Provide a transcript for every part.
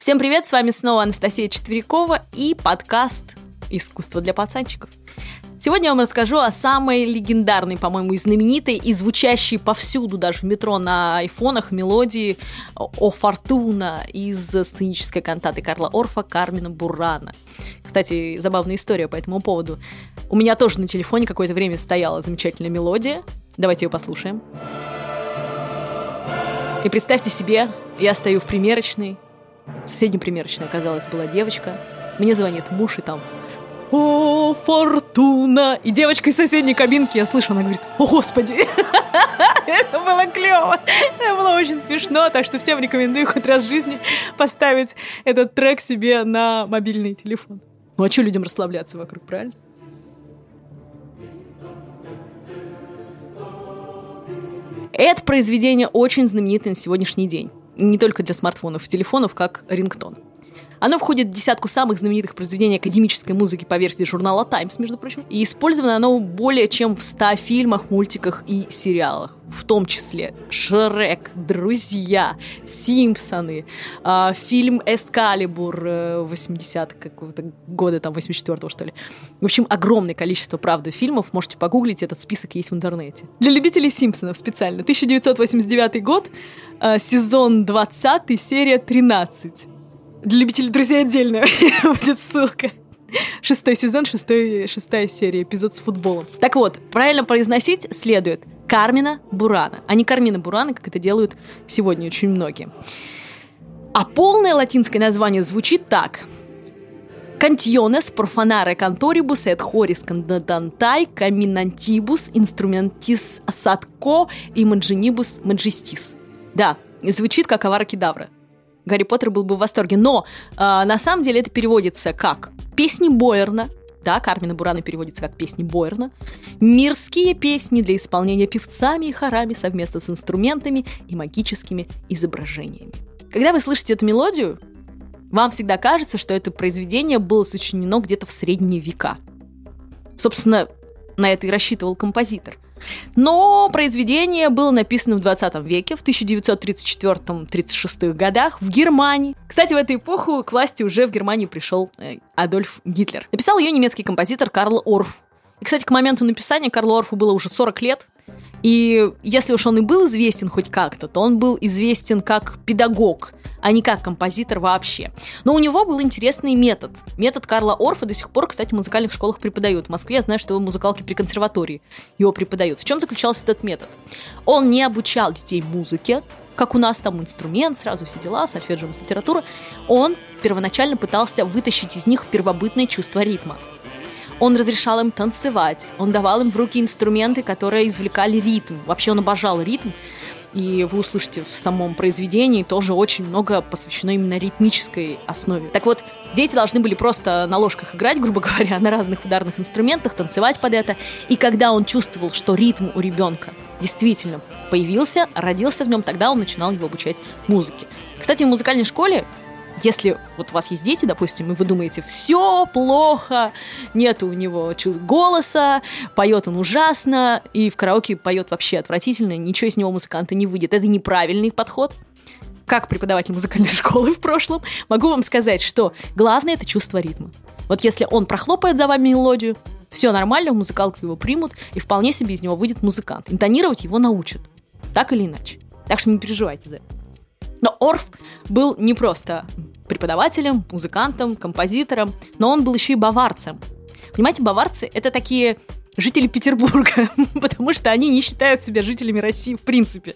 Всем привет, с вами снова Анастасия Четверякова и подкаст «Искусство для пацанчиков». Сегодня я вам расскажу о самой легендарной, по-моему, и знаменитой, и звучащей повсюду, даже в метро на айфонах, мелодии «О Фортуна» из сценической кантаты Карла Орфа Кармина Бурана. Кстати, забавная история по этому поводу. У меня тоже на телефоне какое-то время стояла замечательная мелодия. Давайте ее послушаем. И представьте себе, я стою в примерочной, в соседней примерочной, оказалось, была девочка. Мне звонит муж, и там «О, Фортуна!» И девочка из соседней кабинки, я слышу, она говорит «О, Господи!» Это было клево. Это было очень смешно, так что всем рекомендую хоть раз в жизни поставить этот трек себе на мобильный телефон. Ну а что людям расслабляться вокруг, правильно? Это произведение очень знаменитое на сегодняшний день. Не только для смартфонов и телефонов, как рингтон. Оно входит в десятку самых знаменитых произведений академической музыки по версии журнала Times, между прочим. И использовано оно более чем в 100 фильмах, мультиках и сериалах. В том числе Шрек, Друзья, Симпсоны, э, фильм Эскалибур э, 80 какого-то года, там, 84-го, что ли. В общем, огромное количество, правда, фильмов. Можете погуглить, этот список есть в интернете. Для любителей Симпсонов специально. 1989 год, э, сезон 20, серия 13. Для любителей друзей отдельно будет ссылка. Шестой сезон, шестой, шестая серия, эпизод с футболом. Так вот, правильно произносить следует Кармина Бурана, а не Кармина Бурана, как это делают сегодня очень многие. А полное латинское название звучит так. Cantiones profanare cantoribus et horis candantai caminantibus instrumentis sadco imaginibus majestis. Да, звучит как авара кедавра. Гарри Поттер был бы в восторге. Но э, на самом деле это переводится как «Песни Бойерна», да, Кармина Бурана переводится как «Песни Бойерна», «Мирские песни для исполнения певцами и хорами совместно с инструментами и магическими изображениями». Когда вы слышите эту мелодию, вам всегда кажется, что это произведение было сочинено где-то в средние века. Собственно, на это и рассчитывал композитор – но произведение было написано в 20 веке, в 1934-36 годах в Германии. Кстати, в эту эпоху к власти уже в Германии пришел э, Адольф Гитлер. Написал ее немецкий композитор Карл Орф. И, кстати, к моменту написания Карлу Орфу было уже 40 лет, и если уж он и был известен хоть как-то, то он был известен как педагог, а не как композитор вообще. Но у него был интересный метод. Метод Карла Орфа до сих пор, кстати, в музыкальных школах преподают. В Москве я знаю, что его музыкалки при консерватории его преподают. В чем заключался этот метод? Он не обучал детей музыке, как у нас там инструмент, сразу все дела, сольфеджио, литература. Он первоначально пытался вытащить из них первобытное чувство ритма. Он разрешал им танцевать, он давал им в руки инструменты, которые извлекали ритм. Вообще он обожал ритм. И вы услышите в самом произведении тоже очень много посвящено именно ритмической основе. Так вот, дети должны были просто на ложках играть, грубо говоря, на разных ударных инструментах, танцевать под это. И когда он чувствовал, что ритм у ребенка действительно появился, родился в нем, тогда он начинал его обучать музыке. Кстати, в музыкальной школе если вот у вас есть дети, допустим, и вы думаете, все плохо, нет у него голоса, поет он ужасно, и в караоке поет вообще отвратительно, ничего из него музыканта не выйдет. Это неправильный подход. Как преподаватель музыкальной школы в прошлом, могу вам сказать, что главное это чувство ритма. Вот если он прохлопает за вами мелодию, все нормально, в музыкалку его примут, и вполне себе из него выйдет музыкант. Интонировать его научат. Так или иначе. Так что не переживайте за это. Но Орф был не просто преподавателем, музыкантом, композитором, но он был еще и баварцем. Понимаете, баварцы — это такие жители Петербурга, потому что они не считают себя жителями России в принципе.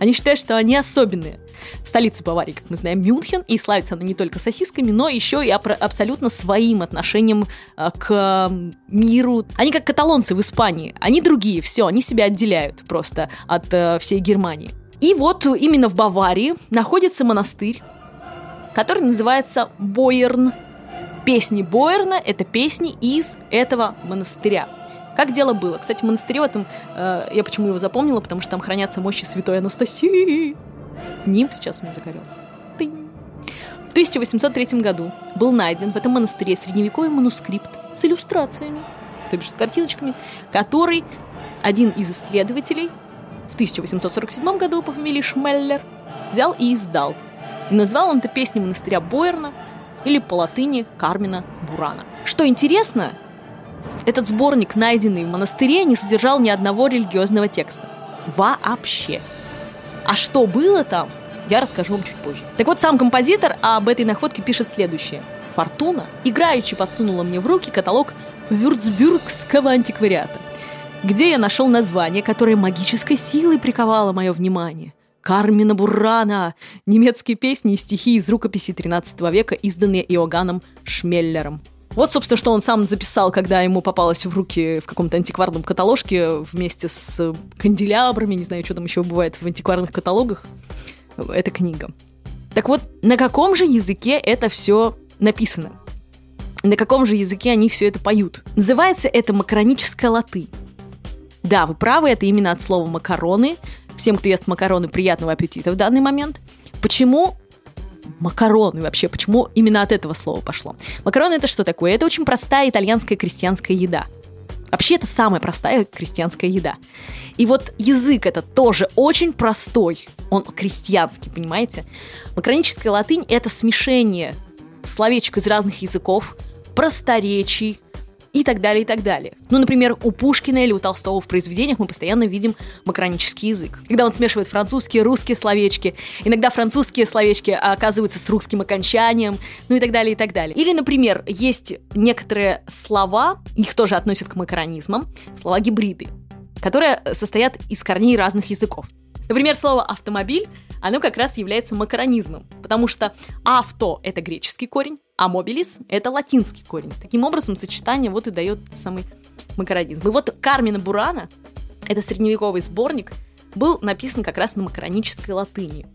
Они считают, что они особенные. Столица Баварии, как мы знаем, Мюнхен, и славится она не только сосисками, но еще и абсолютно своим отношением э, к миру. Они как каталонцы в Испании. Они другие, все, они себя отделяют просто от э, всей Германии. И вот именно в Баварии находится монастырь, который называется Бойерн. Песни Бойерна — это песни из этого монастыря. Как дело было? Кстати, в монастыре в этом, э, я почему его запомнила, потому что там хранятся мощи святой Анастасии. Ним сейчас у меня загорелся. Тынь. В 1803 году был найден в этом монастыре средневековый манускрипт с иллюстрациями, то бишь с картиночками, который один из исследователей в 1847 году по фамилии Шмеллер взял и издал. И назвал он это песней монастыря Бойерна или по латыни Кармина Бурана. Что интересно, этот сборник, найденный в монастыре, не содержал ни одного религиозного текста. Вообще. А что было там, я расскажу вам чуть позже. Так вот, сам композитор об этой находке пишет следующее. Фортуна играючи подсунула мне в руки каталог Вюрцбюргского антиквариата, где я нашел название, которое магической силой приковало мое внимание. Кармина Буррана, немецкие песни и стихи из рукописи 13 века, изданные Иоганном Шмеллером. Вот, собственно, что он сам записал, когда ему попалось в руки в каком-то антикварном каталожке вместе с канделябрами, не знаю, что там еще бывает в антикварных каталогах. Эта книга. Так вот, на каком же языке это все написано? На каком же языке они все это поют? Называется это макароническая латынь. Да, вы правы, это именно от слова макароны. Всем, кто ест макароны, приятного аппетита в данный момент. Почему макароны вообще? Почему именно от этого слова пошло? Макароны это что такое? Это очень простая итальянская крестьянская еда. Вообще это самая простая крестьянская еда. И вот язык это тоже очень простой. Он крестьянский, понимаете? Макроническая латынь это смешение словечек из разных языков, просторечий, и так далее, и так далее. Ну, например, у Пушкина или у Толстого в произведениях мы постоянно видим макронический язык. Когда он смешивает французские, русские словечки, иногда французские словечки оказываются с русским окончанием, ну и так далее, и так далее. Или, например, есть некоторые слова, их тоже относят к макронизмам, слова гибриды, которые состоят из корней разных языков. Например, слово «автомобиль» оно как раз является макаронизмом, потому что авто – это греческий корень, а mobilis – это латинский корень. Таким образом, сочетание вот и дает самый макаронизм. И вот Кармина Бурана, это средневековый сборник, был написан как раз на макаронической латыни.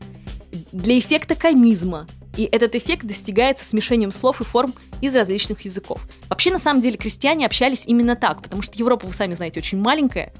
Для эффекта комизма. И этот эффект достигается смешением слов и форм из различных языков. Вообще, на самом деле, крестьяне общались именно так, потому что Европа, вы сами знаете, очень маленькая,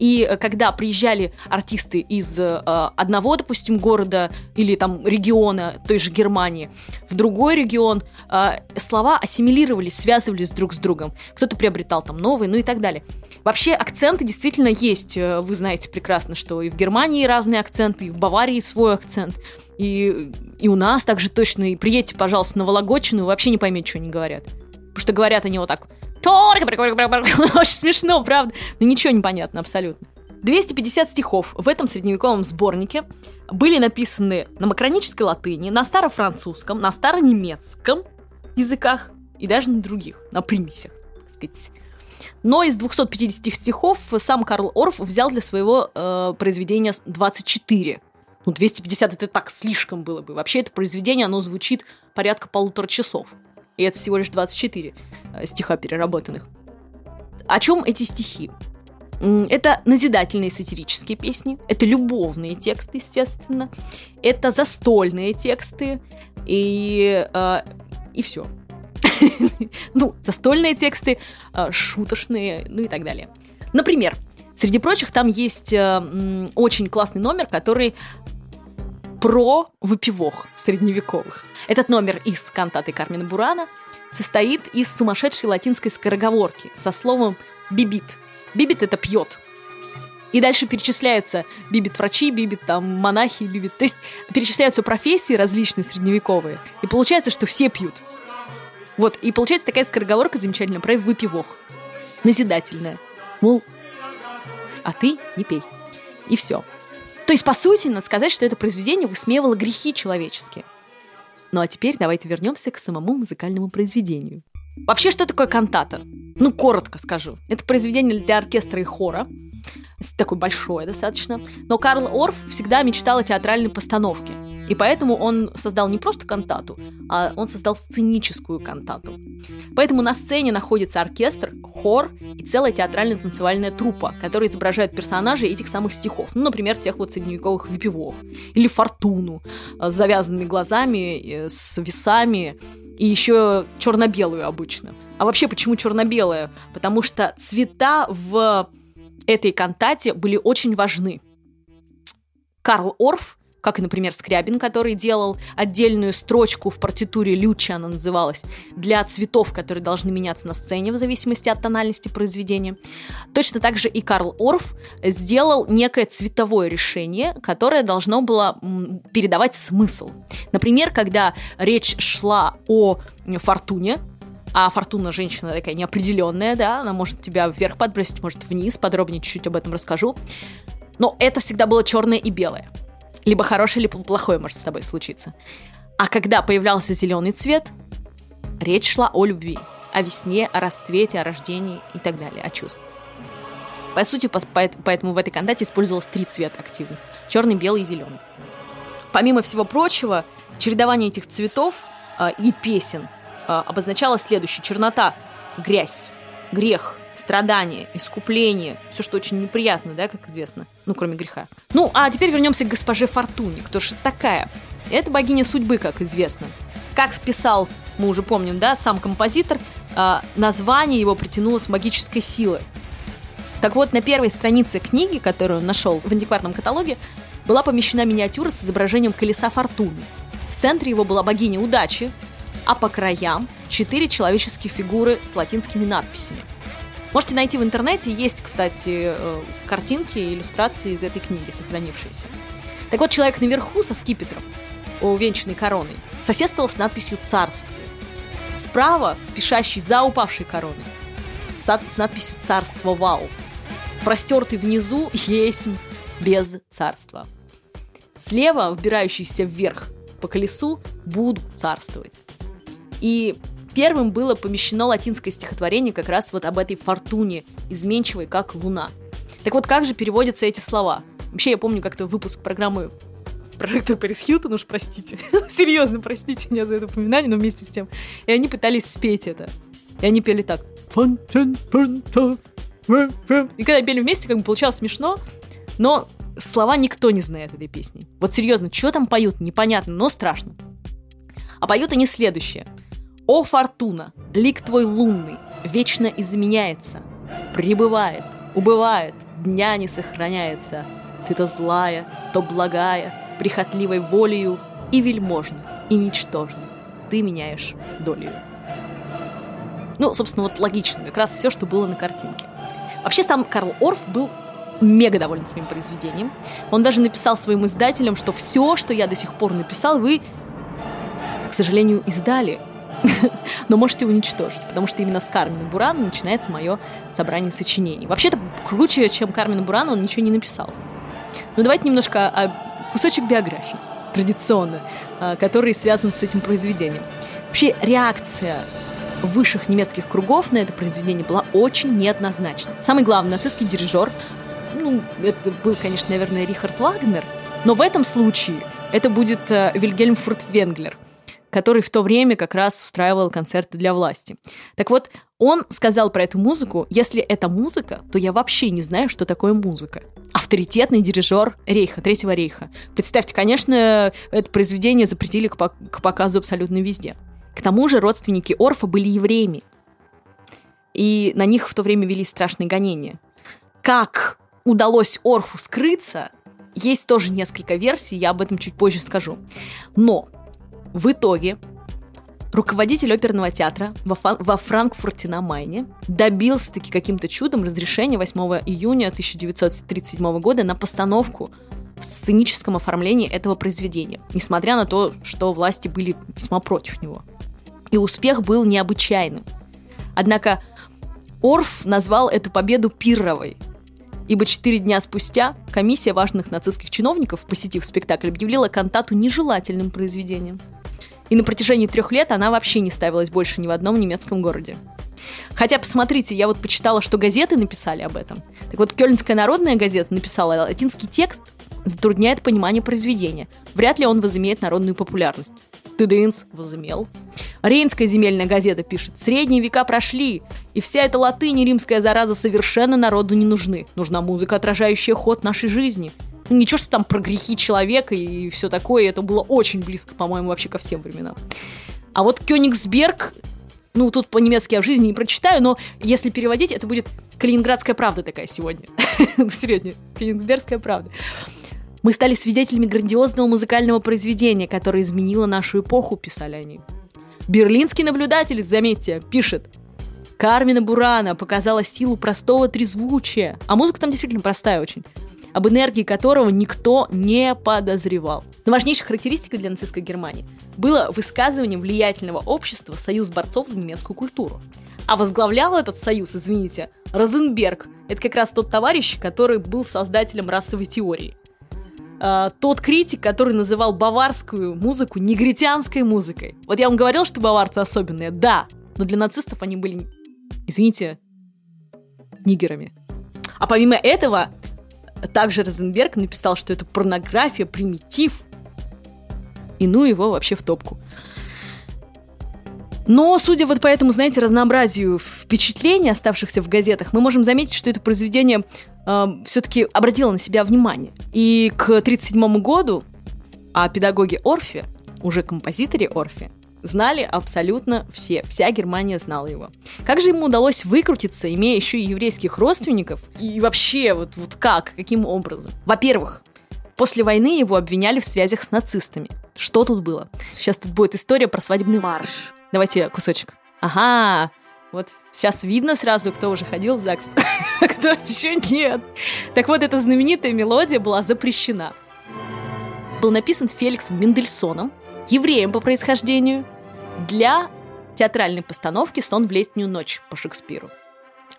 и э, когда приезжали артисты из э, одного, допустим, города или там региона той же Германии в другой регион, э, слова ассимилировались, связывались друг с другом. Кто-то приобретал там новые, ну и так далее. Вообще акценты действительно есть. Вы знаете прекрасно, что и в Германии разные акценты, и в Баварии свой акцент. И, и у нас также точно. И приедьте, пожалуйста, на Вологодчину, вы вообще не поймете, что они говорят. Потому что говорят они вот так. Очень смешно, правда? Но ничего не понятно абсолютно. 250 стихов в этом средневековом сборнике были написаны на макронической латыни, на старофранцузском, на старонемецком языках и даже на других, на примесях, так сказать. Но из 250 стихов сам Карл Орф взял для своего э, произведения 24. Ну, 250 это так слишком было бы. Вообще это произведение, оно звучит порядка полутора часов и это всего лишь 24 э, стиха переработанных. О чем эти стихи? Это назидательные сатирические песни, это любовные тексты, естественно, это застольные тексты и, э, и все. ну, застольные тексты, э, шуточные, ну и так далее. Например, среди прочих там есть э, очень классный номер, который про выпивох средневековых. Этот номер из кантаты Кармина Бурана состоит из сумасшедшей латинской скороговорки со словом «бибит». «Бибит» — это «пьет». И дальше перечисляются бибит врачи, бибит там монахи, бибит. То есть перечисляются профессии различные средневековые. И получается, что все пьют. Вот, и получается такая скороговорка замечательная про выпивох. Назидательная. Мол, а ты не пей. И все. То есть, по сути, надо сказать, что это произведение высмеивало грехи человеческие. Ну а теперь давайте вернемся к самому музыкальному произведению. Вообще, что такое кантата? Ну, коротко скажу. Это произведение для оркестра и хора. Такое большое достаточно. Но Карл Орф всегда мечтал о театральной постановке. И поэтому он создал не просто кантату, а он создал сценическую кантату. Поэтому на сцене находится оркестр, хор и целая театрально-танцевальная труппа, которая изображает персонажей этих самых стихов. Ну, например, тех вот средневековых выпивов. Или Фортуну с завязанными глазами, с весами и еще черно-белую обычно. А вообще, почему черно-белая? Потому что цвета в этой кантате были очень важны. Карл Орф как, например, Скрябин, который делал отдельную строчку в партитуре Люча, она называлась, для цветов, которые должны меняться на сцене в зависимости от тональности произведения. Точно так же и Карл Орф сделал некое цветовое решение, которое должно было передавать смысл. Например, когда речь шла о фортуне, а фортуна женщина такая неопределенная, да, она может тебя вверх подбросить, может вниз, подробнее чуть-чуть об этом расскажу. Но это всегда было черное и белое. Либо хорошее, либо плохое может с тобой случиться. А когда появлялся зеленый цвет, речь шла о любви, о весне, о расцвете, о рождении и так далее, о чувствах. По сути, поэтому в этой кантате использовалось три цвета активных. Черный, белый и зеленый. Помимо всего прочего, чередование этих цветов э, и песен э, обозначало следующее. Чернота, грязь, грех, страдание, искупление, все, что очень неприятно, да, как известно, ну, кроме греха. Ну, а теперь вернемся к госпоже Фортуне. Кто же такая? Это богиня судьбы, как известно. Как списал, мы уже помним, да, сам композитор, э, название его притянуло с магической силы. Так вот, на первой странице книги, которую он нашел в антикварном каталоге, была помещена миниатюра с изображением колеса фортуны. В центре его была богиня удачи, а по краям четыре человеческие фигуры с латинскими надписями. Можете найти в интернете, есть, кстати, э, картинки и иллюстрации из этой книги, сохранившиеся. Так вот, человек наверху со скипетром, увенчанной короной, соседствовал с надписью «Царствие». Справа, спешащий за упавшей короной, с, надписью «Царствовал». Простертый внизу есть без царства. Слева, вбирающийся вверх по колесу, будут царствовать. И первым было помещено латинское стихотворение как раз вот об этой фортуне, изменчивой, как луна. Так вот, как же переводятся эти слова? Вообще, я помню как-то выпуск программы проректор Пэрис Хилтон, уж простите. Серьезно, простите меня за это упоминание, но вместе с тем. И они пытались спеть это. И они пели так. И когда пели вместе, как бы получалось смешно, но слова никто не знает этой песни. Вот серьезно, что там поют, непонятно, но страшно. А поют они следующее. «О, фортуна, лик твой лунный, вечно изменяется, прибывает, убывает, дня не сохраняется. Ты то злая, то благая, прихотливой волею и вельможных, и ничтожных. Ты меняешь долю». Ну, собственно, вот логично, как раз все, что было на картинке. Вообще сам Карл Орф был мега доволен своим произведением. Он даже написал своим издателям, что все, что я до сих пор написал, вы, к сожалению, издали. Но можете уничтожить, потому что именно с Кармина Бурана начинается мое собрание сочинений. Вообще-то круче, чем Кармина Бурана, он ничего не написал. Но давайте немножко о кусочек биографии, традиционно, а, который связан с этим произведением. Вообще реакция высших немецких кругов на это произведение была очень неоднозначна. Самый главный нацистский дирижер ну, это был, конечно, наверное, Рихард Вагнер, но в этом случае это будет э, Вильгельм Фуртвенглер, который в то время как раз устраивал концерты для власти. Так вот, он сказал про эту музыку, если это музыка, то я вообще не знаю, что такое музыка. Авторитетный дирижер Рейха, Третьего Рейха. Представьте, конечно, это произведение запретили к, к показу абсолютно везде. К тому же родственники Орфа были евреями. И на них в то время вели страшные гонения. Как удалось Орфу скрыться, есть тоже несколько версий, я об этом чуть позже скажу. Но в итоге руководитель оперного театра во, Франкфурте на Майне добился-таки каким-то чудом разрешения 8 июня 1937 года на постановку в сценическом оформлении этого произведения, несмотря на то, что власти были весьма против него. И успех был необычайным. Однако Орф назвал эту победу пирровой, ибо четыре дня спустя комиссия важных нацистских чиновников, посетив спектакль, объявила кантату нежелательным произведением. И на протяжении трех лет она вообще не ставилась больше ни в одном немецком городе. Хотя, посмотрите, я вот почитала, что газеты написали об этом. Так вот, Кёльнская народная газета написала латинский текст, затрудняет понимание произведения. Вряд ли он возымеет народную популярность. Тыдынц возымел. Рейнская земельная газета пишет, средние века прошли, и вся эта латынь и римская зараза совершенно народу не нужны. Нужна музыка, отражающая ход нашей жизни. Ничего, что там про грехи человека и все такое, это было очень близко, по-моему, вообще ко всем временам. А вот Кёнигсберг, ну, тут по-немецки я в жизни не прочитаю, но если переводить, это будет Калининградская правда такая сегодня. Средняя. Калининградская правда. Мы стали свидетелями грандиозного музыкального произведения, которое изменило нашу эпоху, писали они. Берлинский наблюдатель, заметьте, пишет, Кармина Бурана показала силу простого трезвучия, а музыка там действительно простая очень, об энергии которого никто не подозревал. Но важнейшей характеристикой для нацистской Германии было высказывание влиятельного общества «Союз борцов за немецкую культуру». А возглавлял этот союз, извините, Розенберг. Это как раз тот товарищ, который был создателем расовой теории. Uh, тот критик, который называл баварскую музыку негритянской музыкой. Вот я вам говорил, что баварцы особенные, да, но для нацистов они были, извините, нигерами. А помимо этого, также Розенберг написал, что это порнография, примитив, и ну его вообще в топку. Но, судя вот по этому, знаете, разнообразию впечатлений, оставшихся в газетах, мы можем заметить, что это произведение э, все-таки обратило на себя внимание. И к 1937 году о педагоге Орфе, уже композиторе Орфе, знали абсолютно все. Вся Германия знала его. Как же ему удалось выкрутиться, имея еще и еврейских родственников? И вообще, вот, вот как? Каким образом? Во-первых, После войны его обвиняли в связях с нацистами. Что тут было? Сейчас тут будет история про свадебный марш. Давайте кусочек. Ага, вот сейчас видно сразу, кто уже ходил в ЗАГС, а кто еще нет. Так вот, эта знаменитая мелодия была запрещена. Был написан Феликсом Мендельсоном, евреем по происхождению, для театральной постановки «Сон в летнюю ночь» по Шекспиру.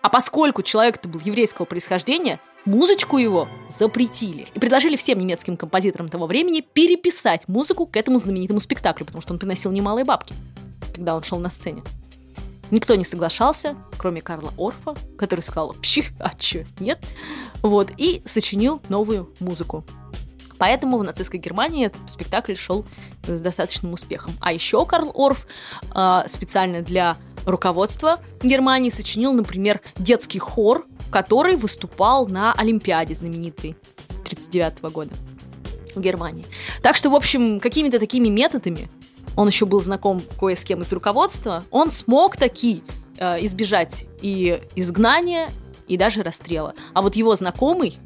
А поскольку человек-то был еврейского происхождения, музычку его запретили. И предложили всем немецким композиторам того времени переписать музыку к этому знаменитому спектаклю, потому что он приносил немалые бабки, когда он шел на сцене. Никто не соглашался, кроме Карла Орфа, который сказал «Пщи, а чё, нет?» Вот, и сочинил новую музыку. Поэтому в нацистской Германии этот спектакль шел с достаточным успехом. А еще Карл Орф э, специально для руководства Германии сочинил, например, детский хор, который выступал на Олимпиаде знаменитой 1939 года в Германии. Так что, в общем, какими-то такими методами, он еще был знаком кое с кем из руководства, он смог таки э, избежать и изгнания, и даже расстрела. А вот его знакомый,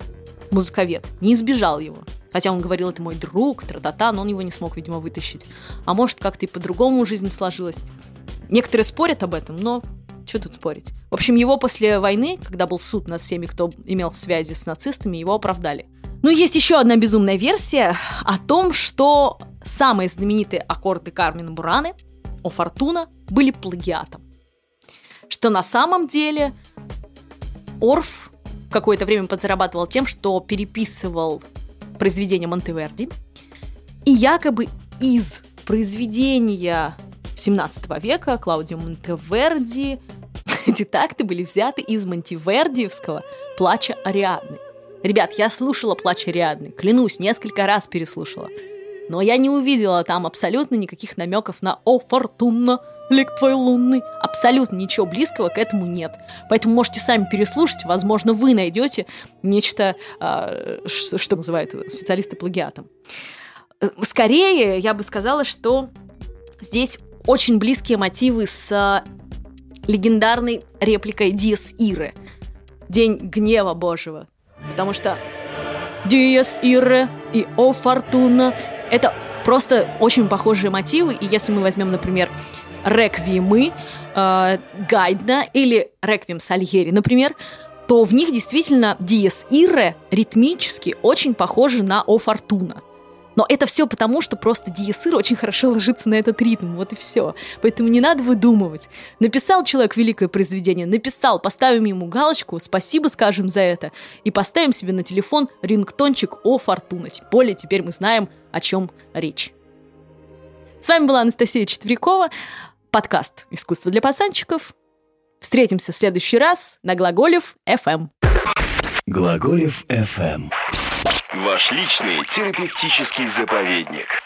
музыковед, не избежал его. Хотя он говорил, это мой друг, тра-та-та, но он его не смог, видимо, вытащить. А может, как-то и по-другому жизнь сложилась. Некоторые спорят об этом, но что тут спорить? В общем, его после войны, когда был суд над всеми, кто имел связи с нацистами, его оправдали. Ну, есть еще одна безумная версия о том, что самые знаменитые аккорды Кармина Бураны о Фортуна были плагиатом. Что на самом деле Орф какое-то время подзарабатывал тем, что переписывал произведения Монтеверди, и якобы из произведения 17 века Клаудио Монтеверди эти такты были взяты из Монтевердиевского «Плача Ариадны». Ребят, я слушала «Плач Ариадны», клянусь, несколько раз переслушала. Но я не увидела там абсолютно никаких намеков на «О, фортуна, лик твой лунный». Абсолютно ничего близкого к этому нет. Поэтому можете сами переслушать, возможно, вы найдете нечто, э, что, что называют специалисты плагиатом. Э, скорее, я бы сказала, что здесь очень близкие мотивы с а, легендарной репликой Диас Иры. День гнева Божьего. Потому что Диас Ире и О Фортуна — это просто очень похожие мотивы. И если мы возьмем, например, реквиемы э, Гайдна или реквием Сальери, например, то в них действительно Диас Ире ритмически очень похожи на О Фортуна. Но это все потому, что просто диесыр очень хорошо ложится на этот ритм, вот и все. Поэтому не надо выдумывать. Написал человек великое произведение, написал, поставим ему галочку, спасибо скажем за это, и поставим себе на телефон рингтончик о фортуна. Тем более теперь мы знаем, о чем речь. С вами была Анастасия Четверякова, подкаст «Искусство для пацанчиков». Встретимся в следующий раз на Глаголев FM. Глаголев FM. Ваш личный терапевтический заповедник.